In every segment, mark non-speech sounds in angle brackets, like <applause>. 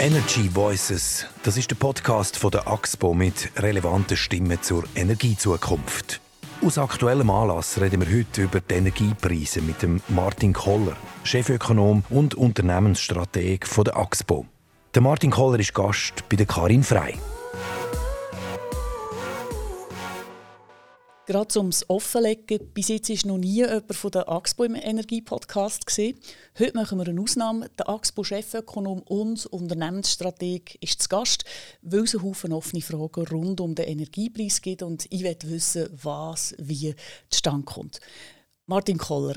Energy Voices, das ist der Podcast von der AXPO mit relevanten Stimmen zur Energiezukunft. Aus aktuellem Anlass reden wir heute über die Energiepreise mit dem Martin Koller, Chefökonom und Unternehmensstrateg von der AXPO. Der Martin Koller ist Gast bei der Karin Frei. Gerade ums Offenlegen, bis jetzt ist noch nie jemand von der AXPO im Energie-Podcast. Heute machen wir eine Ausnahme. Der AXPO-Chefökonom und Unternehmensstrateg ist zu Gast, weil es einen Haufen offene Fragen rund um den Energiepreis gibt und ich will wissen, was wie zustande kommt. Martin Koller,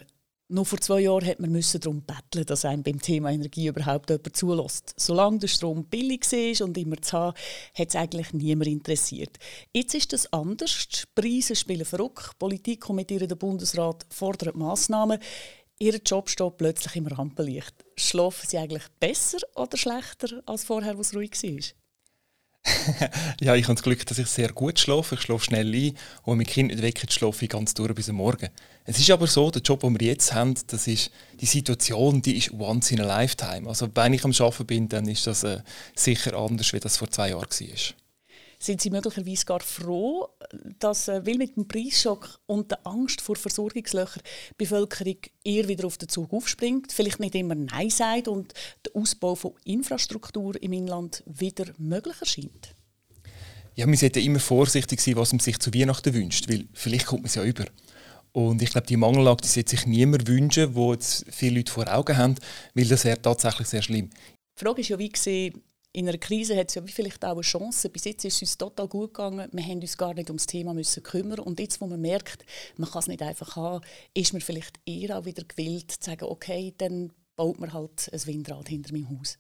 noch vor zwei Jahren hat man darum betteln, dass einem beim Thema Energie überhaupt jemand zulässt. Solange der Strom billig war und immer zu haben, hat es eigentlich niemand interessiert. Jetzt ist das anders. Die Preise spielen verrückt. Politik kommentiert der Bundesrat, fordert Massnahmen. Ihr Job steht plötzlich im Rampenlicht. Schlafen Sie eigentlich besser oder schlechter als vorher, wo es ruhig war? <laughs> ja, ich habe das Glück, dass ich sehr gut schlafe. Ich schlafe schnell ein und wenn mein Kind nicht weckt, schlafe ich ganz durch bis am Morgen. Es ist aber so, der Job, den wir jetzt haben, das ist, die Situation, die ist once in a lifetime. Also wenn ich am Arbeiten bin, dann ist das äh, sicher anders, wie das vor zwei Jahren war sind Sie möglicherweise gar froh, dass, äh, weil mit dem Preisschock und der Angst vor Versorgungslöchern die Bevölkerung eher wieder auf den Zug aufspringt, vielleicht nicht immer Nein sagt und der Ausbau von Infrastruktur im Inland wieder möglich erscheint? Ja, man sollte immer vorsichtig sein, was man sich zu Weihnachten wünscht, weil vielleicht kommt man es ja über. Und ich glaube, die Mangellage die sollte sich niemand wünschen, wo jetzt viele Leute vor Augen haben, weil das wäre tatsächlich sehr schlimm. Die Frage ist ja, wie gesehen, in einer Krise hat es ja vielleicht auch eine Chance. Bis jetzt ist es uns total gut gegangen. Wir haben uns gar nicht ums Thema müssen kümmern. Und jetzt, wo man merkt, man kann es nicht einfach haben, ist man vielleicht eher auch wieder gewillt zu sagen, okay, dann baut man halt ein Windrad hinter meinem Haus.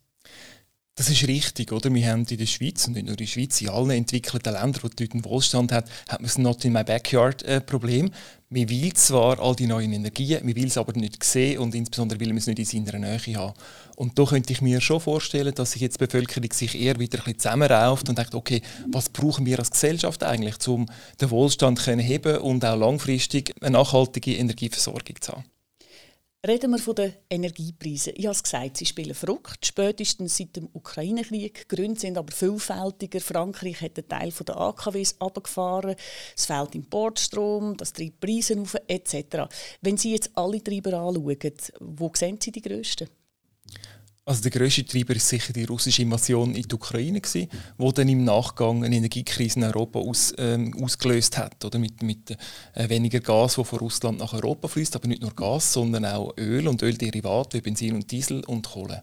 Das ist richtig, oder? Wir haben in der Schweiz und nicht nur in der Schweiz, in allen entwickelten Ländern, wo die Leute Wohlstand haben, hat man das Not in my backyard äh. Man will zwar all die neuen Energien, man will es aber nicht sehen und insbesondere will man es nicht in seiner Nähe haben. Und da könnte ich mir schon vorstellen, dass sich jetzt die Bevölkerung sich eher wieder ein bisschen zusammenrauft und denkt, okay, was brauchen wir als Gesellschaft eigentlich, um den Wohlstand zu heben und auch langfristig eine nachhaltige Energieversorgung zu haben. Reden wir von den Energiepreisen. Ich habe es gesagt, sie spielen verrückt. Spätestens seit dem Ukraine-Krieg. Gründe sind aber vielfältiger. Frankreich hat einen Teil der AKWs abgefahren. Es fehlt Importstrom, das treibt Preise auf, etc. Wenn Sie jetzt alle Treiber anschauen, wo sehen Sie die grössten? Also der grösste Treiber ist sicher die russische Invasion in die Ukraine wo dann im Nachgang eine Energiekrise in Europa aus, ähm, ausgelöst hat, oder mit, mit äh, weniger Gas, wo von Russland nach Europa fließt, aber nicht nur Gas, sondern auch Öl und Ölderivate wie Benzin und Diesel und Kohle.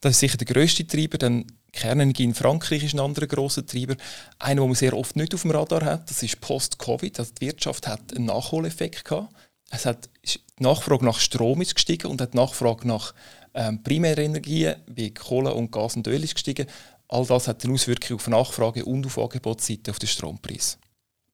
Das ist sicher der grösste Treiber. Dann Kernenergie in Frankreich ist ein anderer großer Treiber. Einer, den man sehr oft nicht auf dem Radar hat, das ist Post-Covid. Also die Wirtschaft hat einen Nachholeffekt gehabt. Es hat, die Nachfrage nach Strom ist gestiegen und die Nachfrage nach ähm, Primärenergie wie Kohle und Gas und Öl ist gestiegen. All das hat eine Auswirkung auf Nachfrage und auf Angebotsseite auf den Strompreis.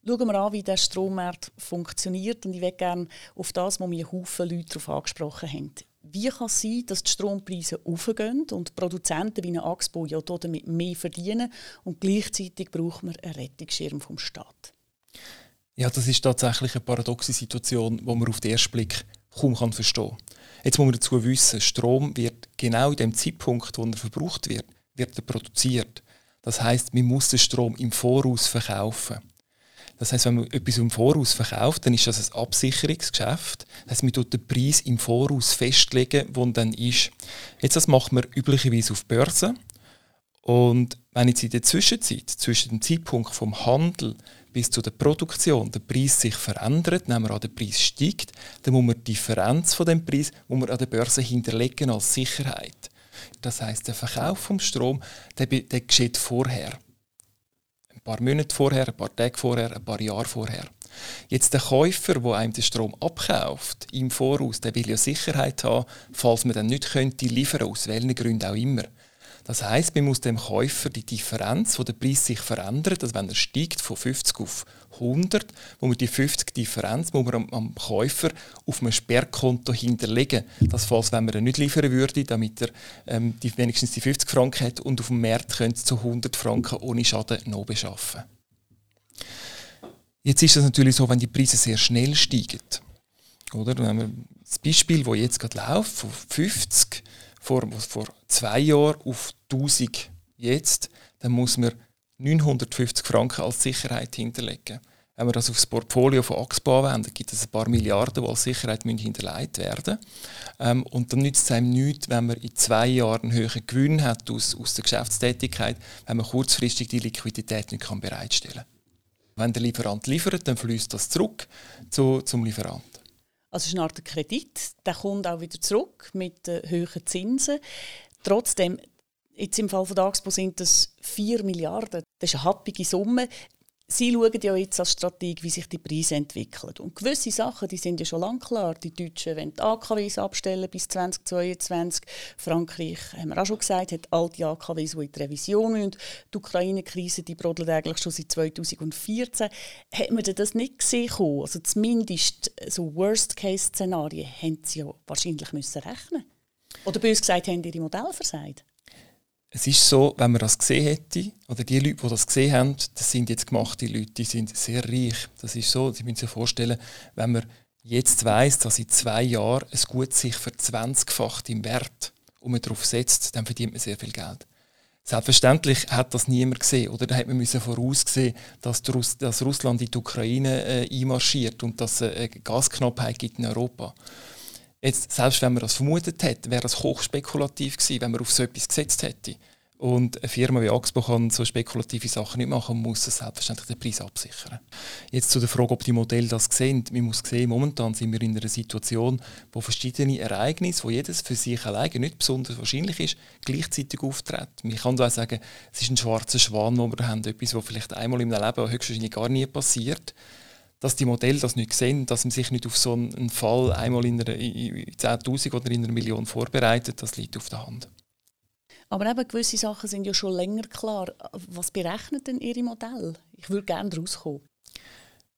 Schauen wir an, wie der Strommarkt funktioniert. Und ich möchte gerne auf das, was mir Haufen Leute darauf angesprochen haben. Wie kann es sein, dass die Strompreise aufgehen und Produzenten wie eine Axpo ja damit mehr verdienen und gleichzeitig braucht man einen Rettungsschirm vom Staat? Ja, das ist tatsächlich eine paradoxe Situation, die man auf den ersten Blick kaum verstehen kann. Jetzt muss man dazu wissen, Strom wird genau in dem Zeitpunkt, wo er verbraucht wird, wird er produziert. Das heißt, man muss den Strom im Voraus verkaufen. Das heißt, wenn man etwas im Voraus verkauft, dann ist das ein Absicherungsgeschäft. Das heißt, man tut den Preis im Voraus festlegen, wo er dann ist. Jetzt das macht man üblicherweise auf Börsen. Und wenn jetzt in der Zwischenzeit, zwischen dem Zeitpunkt vom Handel bis zu der Produktion der Preis sich verändert, nehmen wir an, der Preis steigt, dann muss man die Differenz von dem Preis muss man an der Börse hinterlegen als Sicherheit. Das heißt, der Verkauf vom Strom, der, der geschieht vorher. Ein paar Monate vorher, ein paar Tage vorher, ein paar Jahre vorher. Jetzt der Käufer, der einem den Strom abkauft, im Voraus, der will ja Sicherheit haben, falls man dann nicht könnte liefern, aus welchen Gründen auch immer. Das heißt, man muss dem Käufer die Differenz, wo der Preis sich verändert, also wenn er steigt von 50 auf 100, wo man die 50 Differenz muss man am, Käufer auf einem Sperrkonto hinterlegen. Das falls wenn man ihn nicht liefern würde, damit er ähm, die, wenigstens die 50 Franken hat und auf dem Markt könnte zu 100 Franken ohne Schaden noch beschaffen. Jetzt ist es natürlich so, wenn die Preise sehr schnell steigen. Oder? Wenn wir das Beispiel, das jetzt gerade läuft, von 50 vor, vor zwei Jahren auf 1000 jetzt, dann muss man 950 Franken als Sicherheit hinterlegen. Wenn wir das auf das Portfolio von Axpo anwenden, gibt es ein paar Milliarden, die als Sicherheit hinterlegt werden ähm, Und dann nützt es einem nichts, wenn man in zwei Jahren einen höheren Gewinn hat aus, aus der Geschäftstätigkeit, wenn man kurzfristig die Liquidität nicht kann bereitstellen kann. Wenn der Lieferant liefert, dann fließt das zurück zu, zum Lieferanten. Also es ist eine Art Kredit, der kommt auch wieder zurück mit äh, höheren Zinsen. Trotzdem, jetzt im Fall von der Axpo sind das 4 Milliarden. Das ist eine happige Summe. Sie schauen ja jetzt als Strategie, wie sich die Preise entwickeln. Und gewisse Sachen, die sind ja schon lange klar. Die Deutschen wollen die AKWs abstellen bis 2022. Frankreich, haben wir auch schon gesagt, hat alte AKWs, die in die Revision müssen. Die Ukraine-Krise, die brodelt eigentlich schon seit 2014. Hat man das nicht gesehen? Also zumindest so Worst-Case-Szenarien haben sie ja wahrscheinlich müssen rechnen Oder bös gesagt, haben ihre Modelle versagt? Es ist so, wenn man das gesehen hätte, oder die Leute, die das gesehen haben, das sind jetzt gemachte Leute, die sind sehr reich. Das ist so, Sie müssen sich vorstellen, wenn man jetzt weiß, dass in zwei Jahren ein Gut sich verzwanzigfacht im Wert und man darauf setzt, dann verdient man sehr viel Geld. Selbstverständlich hat das niemand gesehen, oder da hat man müssen voraussehen, dass, dass Russland in die Ukraine äh, einmarschiert und dass es eine Gasknappheit gibt in Europa. Jetzt, selbst wenn man das vermutet hätte, wäre das hochspekulativ gewesen, wenn man auf so etwas gesetzt hätte. Und eine Firma wie Axpo kann so spekulative Sachen nicht machen, man muss selbstverständlich den Preis absichern. Jetzt zu der Frage, ob die Modelle das sehen. Man muss sehen, momentan sind wir in einer Situation, wo verschiedene Ereignisse, wo jedes für sich alleine nicht besonders wahrscheinlich ist, gleichzeitig auftreten. Man kann auch sagen, es ist ein schwarzer Schwan, den wir haben, etwas, was vielleicht einmal im Leben höchstwahrscheinlich gar nie passiert dass die Modelle das nicht sehen, dass man sich nicht auf so einen Fall einmal in, in 10'000 oder in einer Million vorbereitet, das liegt auf der Hand. Aber eben gewisse Sachen sind ja schon länger klar. Was berechnet denn Ihre Modelle? Ich würde gerne daraus kommen.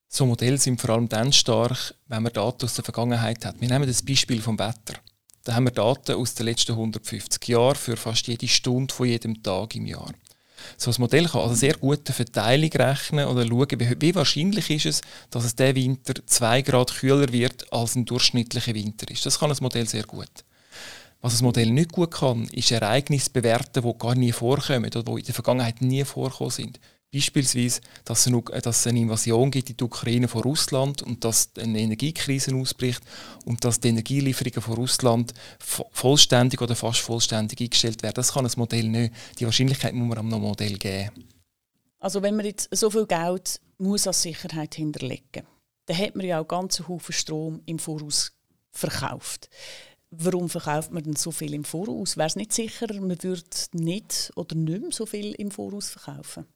So Modelle sind vor allem dann stark, wenn man Daten aus der Vergangenheit hat. Wir nehmen das Beispiel vom Wetter. Da haben wir Daten aus den letzten 150 Jahren für fast jede Stunde von jedem Tag im Jahr. So ein Modell kann also sehr gute Verteilung rechnen oder schauen, wie, wie wahrscheinlich ist es, dass es der Winter 2 Grad kühler wird, als ein durchschnittlicher Winter ist. Das kann das Modell sehr gut. Was das Modell nicht gut kann, ist Ereignisse bewerten, die gar nie vorkommen oder die in der Vergangenheit nie vorkommen sind. Beispielsweise, dass es eine Invasion gibt in die Ukraine von Russland und dass eine Energiekrise ausbricht und dass die Energielieferungen von Russland vollständig oder fast vollständig eingestellt werden. Das kann ein Modell nicht. Die Wahrscheinlichkeit muss man am Modell geben. Also wenn man jetzt so viel Geld muss als Sicherheit hinterlegen dann hat man ja auch ganzen Haufen Strom im Voraus verkauft. Warum verkauft man denn so viel im Voraus? Wäre es nicht sicher, man würde nicht oder nicht mehr so viel im Voraus verkaufen?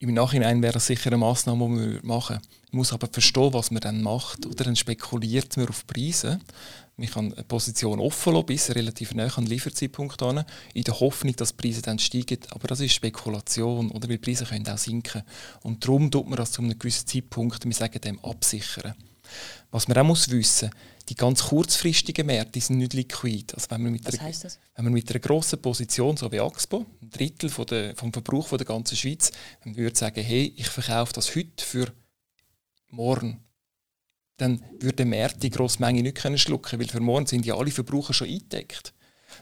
Im Nachhinein wäre das sicher eine Massnahme, die wir machen. Man muss aber verstehen, was man dann macht. Oder dann spekuliert man auf Preise. Man kann eine Position offen lassen, bis relativ nah an den Lieferzeitpunkt an, in der Hoffnung, dass die Preise dann steigen. Aber das ist Spekulation, oder? Weil Preise können auch sinken. Und darum tut man das zu einem gewissen Zeitpunkt, wir sagen dem, absichern. Was man auch muss wissen die ganz kurzfristigen Märkte sind nicht liquid. Also wenn man mit Was einer, heißt das? Wenn man mit einer grossen Position, so wie Axpo, ein Drittel von der, vom Verbrauch von der ganzen Schweiz, man würde sagen, hey, ich verkaufe das heute für morgen, dann würde der Markt die grosse Menge nicht können schlucken, weil für morgen sind ja alle Verbraucher schon eingedeckt.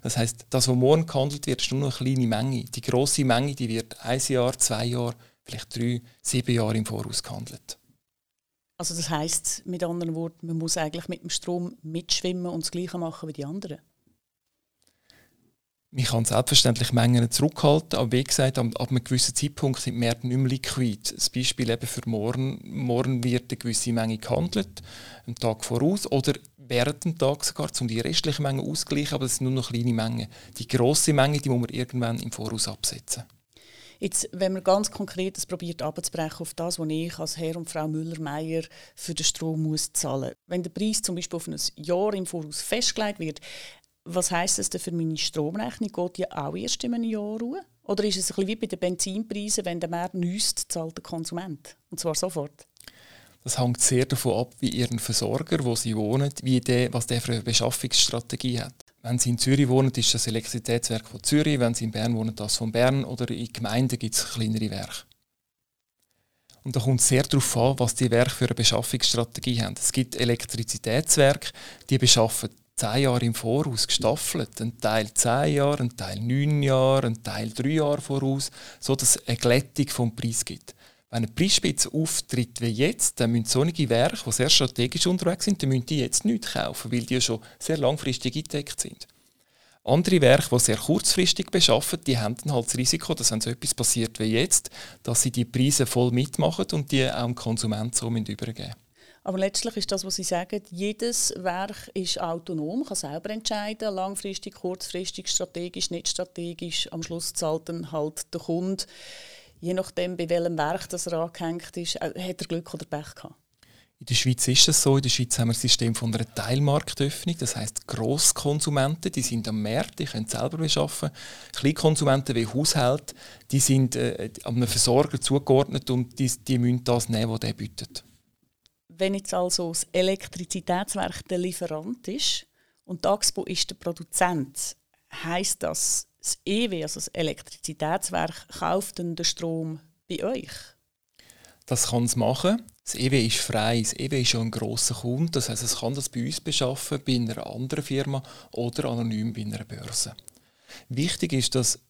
Das heißt, das, was morgen gehandelt wird, ist nur noch eine kleine Menge. Die grosse Menge, die wird ein Jahr, zwei Jahre, vielleicht drei, sieben Jahre im Voraus gehandelt. Also das heißt mit anderen Worten, man muss eigentlich mit dem Strom mitschwimmen und das Gleiche machen wie die anderen. Man kann selbstverständlich Mengen zurückhalten, aber wie gesagt, ab, ab einem gewissen Zeitpunkt sind die Märkte nicht mehr liquid. Das Beispiel eben für morgen, morgen wird eine gewisse Menge gehandelt, einen Tag voraus oder während dem Tag sogar, um die restlichen Mengen auszugleichen, aber das sind nur noch kleine Mengen. Die grosse Menge, die muss man irgendwann im Voraus absetzen. Jetzt, wenn man ganz konkret das probiert abzubrechen auf das, was ich als Herr und Frau Müller-Meyer für den Strom muss zahlen. Wenn der Preis zum Beispiel auf ein Jahr im Voraus festgelegt wird, was heißt das denn für meine Stromrechnung? Geht die auch erst in einem Jahr ruhen? Oder ist es ein bisschen wie bei den Benzinpreisen, wenn der Markt nüsst, zahlt der Konsument? Und zwar sofort? Das hängt sehr davon ab, wie Ihren Versorger, wo Sie wohnen, wie der, was der für eine Beschaffungsstrategie hat. Wenn Sie in Zürich wohnen, ist das Elektrizitätswerk von Zürich. Wenn Sie in Bern wohnen, das von Bern. Oder in Gemeinden gibt es kleinere Werke. Und da kommt es sehr darauf an, was die Werke für eine Beschaffungsstrategie haben. Es gibt Elektrizitätswerke, die beschaffen zehn Jahre im Voraus gestaffelt. Ein Teil zehn Jahre, ein Teil neun Jahre, ein Teil drei Jahre voraus, sodass es eine Glättung vom Preis gibt. Wenn eine Preisspitze auftritt wie jetzt, dann müssen solche Werke, die sehr strategisch unterwegs sind, dann müssen die jetzt nicht kaufen, weil die schon sehr langfristig eingedeckt sind. Andere Werke, die sehr kurzfristig beschaffen, die haben dann halt das Risiko, dass wenn so etwas passiert wie jetzt, dass sie die Preise voll mitmachen und die auch dem Konsumenten so übergeben aber letztlich ist das, was Sie sagen, jedes Werk ist autonom, kann selber entscheiden, langfristig, kurzfristig, strategisch, nicht strategisch. Am Schluss zahlt dann halt der Kunde, je nachdem, bei welchem Werk das er angehängt ist, äh, hat er Glück oder Pech gehabt. In der Schweiz ist es so. In der Schweiz haben wir ein System von einer Teilmarktöffnung. Das heißt, Grosskonsumenten, die sind am Markt, die können selber beschaffen. Kleinkonsumenten wie Haushalte, die sind äh, einem Versorger zugeordnet und die, die müssen das nehmen, was der bietet. Wenn jetzt also das Elektrizitätswerk der Lieferant ist und Axpo ist der Produzent, heißt das, das EW, also das Elektrizitätswerk, kauft den Strom bei euch? Das kann es machen. Das EW ist frei. Das EW ist schon ein grosser Kunde. Das heißt, es kann das bei uns beschaffen, bei einer anderen Firma oder anonym bei einer Börse. Wichtig ist, dass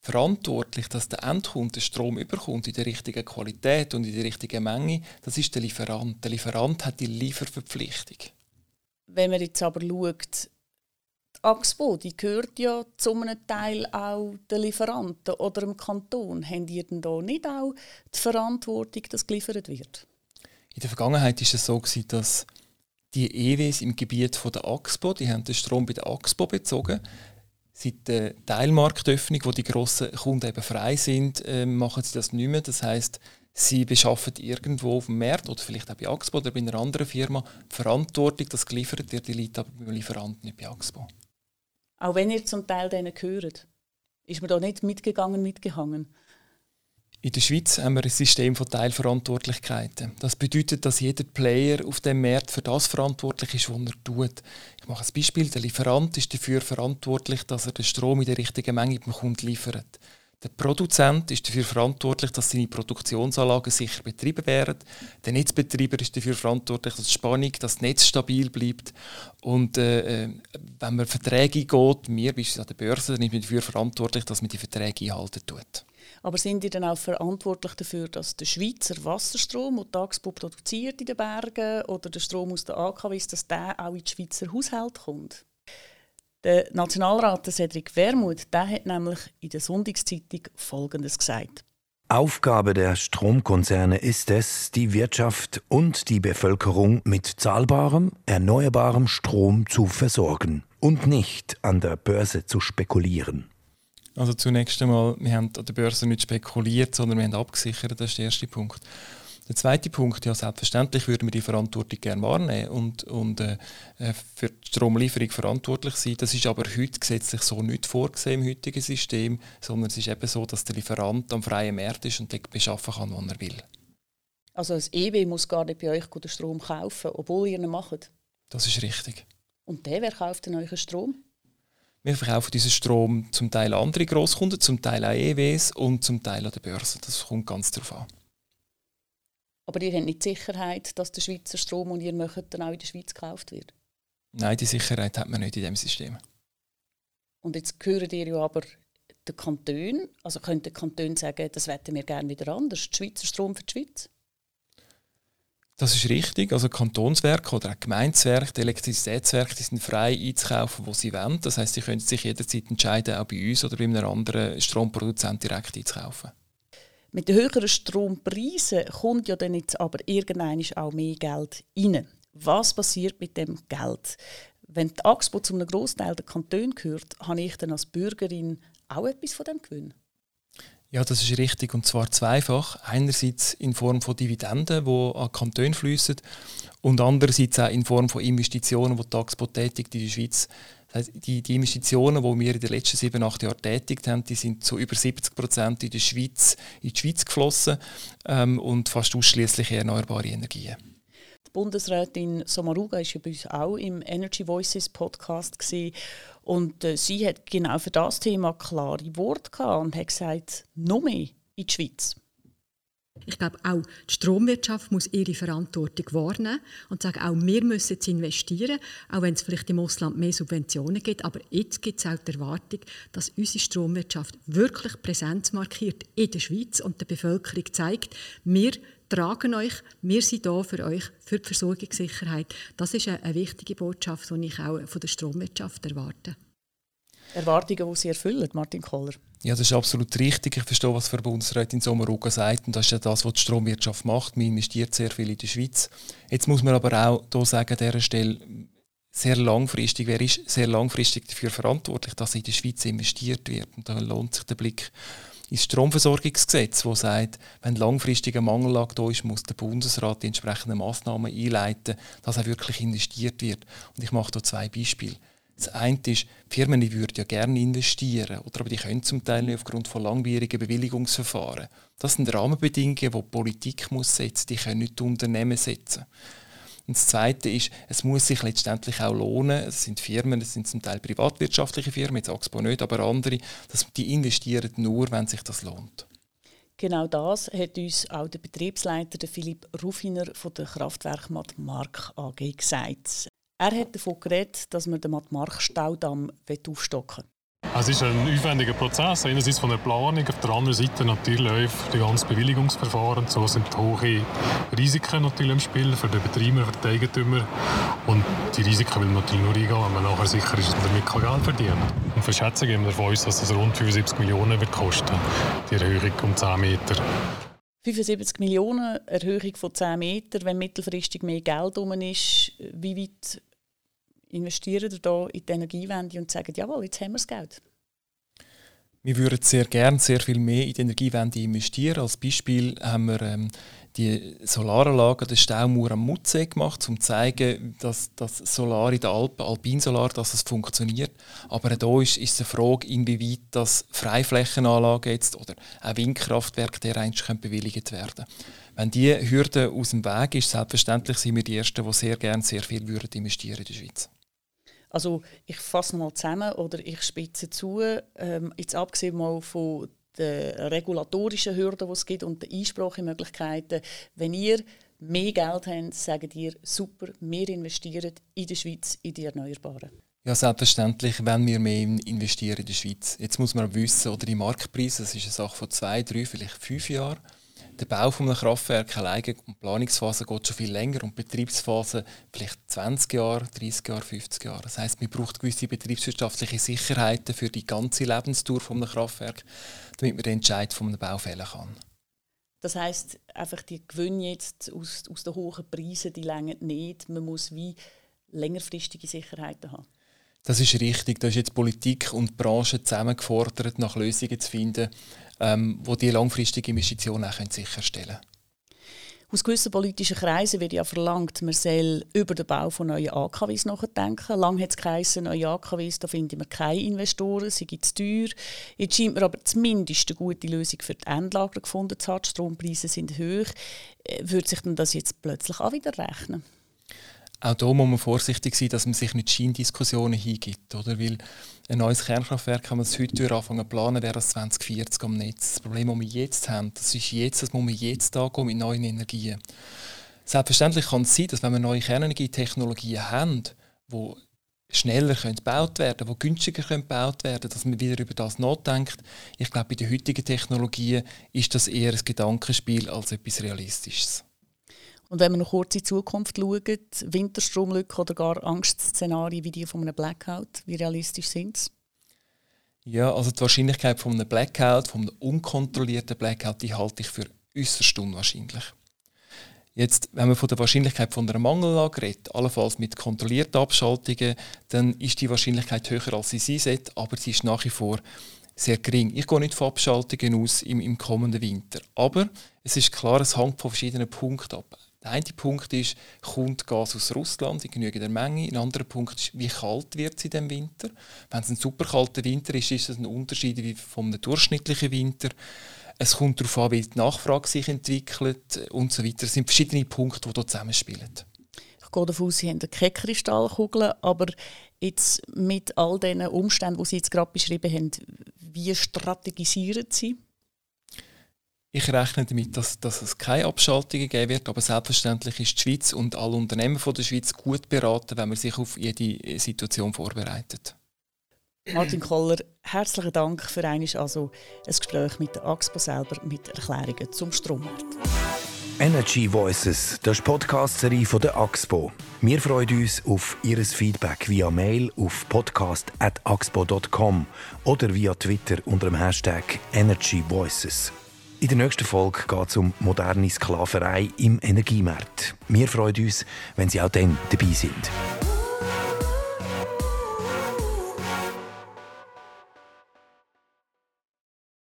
verantwortlich, dass der Endkunde den Strom überkommt in der richtigen Qualität und in der richtigen Menge, das ist der Lieferant. Der Lieferant hat die Lieferverpflichtung. Wenn man jetzt aber schaut, Axpo, die gehört ja zu einem Teil auch den Lieferanten oder dem Kanton. Haben ihr denn da nicht auch die Verantwortung, dass geliefert wird? In der Vergangenheit war es so, dass die EWs im Gebiet der Axpo, die haben den Strom bei der Axpo bezogen. Seit der Teilmarktöffnung, wo die grossen Kunden eben frei sind, äh, machen sie das nicht mehr. Das heißt, sie beschaffen irgendwo auf dem Markt oder vielleicht auch bei Axpo oder bei einer anderen Firma die Verantwortung, dass geliefert wird, die liegt aber beim Lieferanten, nicht bei Axpo. Auch wenn ihr zum Teil denen gehört, ist man da nicht mitgegangen, mitgehangen? In der Schweiz haben wir ein System von Teilverantwortlichkeiten. Das bedeutet, dass jeder Player auf dem Markt für das verantwortlich ist, was er tut. Ich mache ein Beispiel. Der Lieferant ist dafür verantwortlich, dass er den Strom in der richtigen Menge beim Kunden liefert. Der Produzent ist dafür verantwortlich, dass seine Produktionsanlagen sicher betrieben werden. Der Netzbetreiber ist dafür verantwortlich, dass die Spannung, das Netz stabil bleibt. Und äh, äh wenn man Verträge geht, wir beispielsweise an der Börse, dann ist man dafür verantwortlich, dass man die Verträge einhalten tut. Aber sind die dann auch verantwortlich dafür, dass der Schweizer Wasserstrom, den Taxpo produziert in den Bergen, oder der Strom aus der AKWs, dass der auch in die Schweizer Haushalt kommt? Der Nationalrat Cedric Wermuth der hat nämlich in der Sonntagszeitung Folgendes gesagt. Aufgabe der Stromkonzerne ist es, die Wirtschaft und die Bevölkerung mit zahlbarem, erneuerbarem Strom zu versorgen und nicht an der Börse zu spekulieren. Also zunächst einmal, wir haben an der Börse nicht spekuliert, sondern wir haben abgesichert, das ist der erste Punkt. Der zweite Punkt, ja selbstverständlich würden wir die Verantwortung gerne wahrnehmen und, und äh, äh, für die Stromlieferung verantwortlich sein. Das ist aber heute gesetzlich so nicht vorgesehen im heutigen System, sondern es ist eben so, dass der Lieferant am freien Markt ist und beschaffen kann, wann er will. Also das EW muss gar nicht bei euch den Strom kaufen, obwohl ihr ihn macht? Das ist richtig. Und der, wer kauft denn euren Strom? Wir verkaufen diesen Strom zum Teil an andere Grosskunden, zum Teil an EWs und zum Teil an der Börse. Das kommt ganz darauf an. Aber ihr habt nicht die Sicherheit, dass der Schweizer Strom, den ihr möchtet, dann auch in der Schweiz gekauft wird? Nein, die Sicherheit hat man nicht in diesem System. Und jetzt gehört ihr ja aber den Kanton. Also könnte der Kanton sagen, das wetten wir gerne wieder anders. Der Schweizer Strom für die Schweiz? Das ist richtig. Also Kantonswerke oder auch Gemeinswerke, die Elektrizitätswerke, die sind frei einzukaufen, wo sie wollen. Das heißt, sie können sich jederzeit entscheiden, auch bei uns oder bei einem anderen Stromproduzent direkt einzukaufen. Mit den höheren Strompreisen kommt ja dann jetzt aber irgendwann auch mehr Geld rein. Was passiert mit dem Geld? Wenn die Axpo zu einem Großteil der Kantone gehört, habe ich dann als Bürgerin auch etwas von dem Gewinn? Ja, das ist richtig und zwar zweifach. Einerseits in Form von Dividenden, die an Kantone fließen und andererseits auch in Form von Investitionen, die die Taxpo tätigt in der Schweiz. Heißt, die, die, Investitionen, die wir in den letzten sieben, acht Jahren tätigt haben, die sind zu über 70 Prozent in, in die Schweiz geflossen ähm, und fast ausschließlich erneuerbare Energien. Die Bundesrätin Sommaruga war ja bei uns auch im Energy Voices Podcast. Und äh, sie hat genau für das Thema klare Worte gehabt und hat gesagt, noch mehr in die Schweiz. Ich glaube, auch die Stromwirtschaft muss ihre Verantwortung wahrnehmen und sagen, auch wir müssen jetzt investieren, auch wenn es vielleicht im Ausland mehr Subventionen gibt. Aber jetzt gibt es auch die Erwartung, dass unsere Stromwirtschaft wirklich Präsenz markiert in der Schweiz und der Bevölkerung zeigt, wir tragen euch, wir sind da für euch, für die Versorgungssicherheit. Das ist eine, wichtige Botschaft, die ich auch von der Stromwirtschaft erwarte. Erwartungen, die Sie erfüllen, Martin Kohler? Ja, das ist absolut richtig. Ich verstehe, was Frau Bundesrätin Sommaruga sagt. Und das ist ja das, was die Stromwirtschaft macht. Man investiert sehr viel in der Schweiz. Jetzt muss man aber auch hier sagen, an dieser Stelle, sehr langfristig, wer ist sehr langfristig dafür verantwortlich, dass in der Schweiz investiert wird? Und da lohnt sich der Blick ins Stromversorgungsgesetz, wo sagt, wenn langfristiger Mangellage da ist, muss der Bundesrat die entsprechenden Massnahmen einleiten, dass auch wirklich investiert wird. Und ich mache hier zwei Beispiele. Das eine ist, Firmen die würden ja gerne investieren, oder aber die können zum Teil nicht aufgrund von langwierigen Bewilligungsverfahren. Das sind Rahmenbedingungen, die die Politik muss setzen die können nicht die Unternehmen setzen. Und das Zweite ist, es muss sich letztendlich auch lohnen. Es sind Firmen, es sind zum Teil privatwirtschaftliche Firmen, jetzt Axpo nicht, aber andere, dass die investieren nur, wenn sich das lohnt. Genau das hat uns auch der Betriebsleiter Philipp Ruffiner von der Kraftwerk Mark AG gesagt. Er hat davon geredet, dass man den Mark-Staudamm aufstocken will. Es ist ein aufwendiger Prozess, einerseits von der Planung, auf der anderen Seite natürlich die ganzen Bewilligungsverfahren. So sind hohe Risiken natürlich im Spiel für den Betreiber, für den Eigentümer. Und die Risiken will man natürlich nur eingehen, wenn man nachher sicher ist, dass man damit Geld verdient. Und für Schätzungen gehen wir davon aus, dass es rund 75 Millionen wird kosten, die Erhöhung um 10 Meter. 75 Millionen Erhöhung von 10 Meter, wenn mittelfristig mehr Geld um ist, wie weit investieren da in die Energiewende und sagen, jawohl, jetzt haben wir das Geld? Wir würden sehr gerne sehr viel mehr in die Energiewende investieren. Als Beispiel haben wir ähm, die Solaranlage der Staumauer am Mutzee gemacht, um zu zeigen, dass das Solar in den Alpen, Alpinsolar, dass es funktioniert. Aber da ist, ist die Frage, inwieweit das Freiflächenanlagen jetzt oder ein Windkraftwerk dereinst bewilligt werden Wenn die Hürde aus dem Weg ist, selbstverständlich sind wir die Ersten, die sehr gerne sehr viel würden investieren in der Schweiz. Also ich fasse mal zusammen oder ich spitze zu, ähm, jetzt abgesehen mal von den regulatorischen Hürden, die es gibt und den Einsprachemöglichkeiten, wenn ihr mehr Geld habt, sagt ihr, super, wir investieren in der Schweiz in die Erneuerbaren. Ja, selbstverständlich, wenn wir mehr investieren in der Schweiz. Jetzt muss man wissen, oder die Marktpreise, das ist eine Sache von zwei, drei, vielleicht fünf Jahren der Bau von einem Kraftwerk alleine und die Planungsphase geht schon viel länger und die Betriebsphase vielleicht 20 Jahre, 30 Jahre, 50 Jahre. Das heißt, man braucht gewisse betriebswirtschaftliche Sicherheiten für die ganze Lebensdauer von einem Kraftwerk, damit man den Entscheid von einem Bau fällen kann. Das heißt, einfach die Gewinne jetzt aus, aus den hohen Preisen, die länger nicht. Man muss wie längerfristige Sicherheiten haben. Das ist richtig. Da ist jetzt Politik und Branche zusammen gefordert, nach Lösungen zu finden, ähm, wo die langfristige Investitionen auch sicherstellen können. Aus gewissen politischen Kreisen wird ja verlangt, man soll über den Bau von neuen AKWs nachdenken. Lange hat es geheißen, neue AKWs, da finden wir keine Investoren, sie gibt es teuer. Jetzt scheint man aber zumindest eine gute Lösung für die Endlager gefunden zu haben. Die Strompreise sind hoch. Äh, würde sich denn das jetzt plötzlich auch wieder rechnen? Auch da muss man vorsichtig sein, dass man sich nicht Scheindiskussionen hingibt. Oder? Weil ein neues Kernkraftwerk, kann man heute anfangen zu planen, wäre das 2040 am Netz. Das Problem, das wir jetzt haben, das ist jetzt, das muss man jetzt angehen mit neuen Energien. Selbstverständlich kann es sein, dass wenn wir neue Kernenergietechnologien haben, die schneller können gebaut werden, die günstiger können gebaut werden, dass man wieder über das nachdenkt. Ich glaube, bei den heutigen Technologien ist das eher ein Gedankenspiel als etwas Realistisches. Und wenn wir noch kurz in die Zukunft schauen, Winterstromlücke oder gar Angstszenarien wie die von einem Blackout, wie realistisch sind sie? Ja, also die Wahrscheinlichkeit von einem Blackout, von einem unkontrollierten Blackout, die halte ich für äußerst unwahrscheinlich. Jetzt, wenn man von der Wahrscheinlichkeit von einer Mangellage redet, allenfalls mit kontrollierten Abschaltungen, dann ist die Wahrscheinlichkeit höher, als sie sein sollte, aber sie ist nach wie vor sehr gering. Ich gehe nicht von Abschaltungen aus im, im kommenden Winter. Aber es ist klar, es hängt von verschiedenen Punkten ab. Der eine Punkt ist, kommt Gas aus Russland in genügender Menge. Ein anderer Punkt ist, wie kalt wird es in diesem Winter. Wenn es ein super kalter Winter ist, ist es ein Unterschied wie einem durchschnittlichen Winter. Es kommt darauf an, wie die Nachfrage sich entwickelt und so weiter. Es sind verschiedene Punkte, die hier zusammenspielen. Ich gehe davon aus, Sie haben keine Kristallkugel, aber jetzt mit all diesen Umständen, die Sie jetzt gerade beschrieben haben, wie strategisieren Sie? Ich rechne damit, dass, dass es keine Abschaltungen geben wird, aber selbstverständlich ist die Schweiz und alle Unternehmen von der Schweiz gut beraten, wenn man sich auf jede Situation vorbereitet. Martin Koller, herzlichen Dank für ein also ein Gespräch mit der AXPO selber mit Erklärungen zum Strommarkt. Energy Voices, das ist die Podcast-Serie von der AXPO. Wir freuen uns auf Ihr Feedback via Mail auf podcast.axpo.com oder via Twitter unter dem Hashtag Energy Voices. In der nächsten Folge geht es um moderne Sklaverei im Energiemarkt. Wir freuen uns, wenn Sie auch dann dabei sind.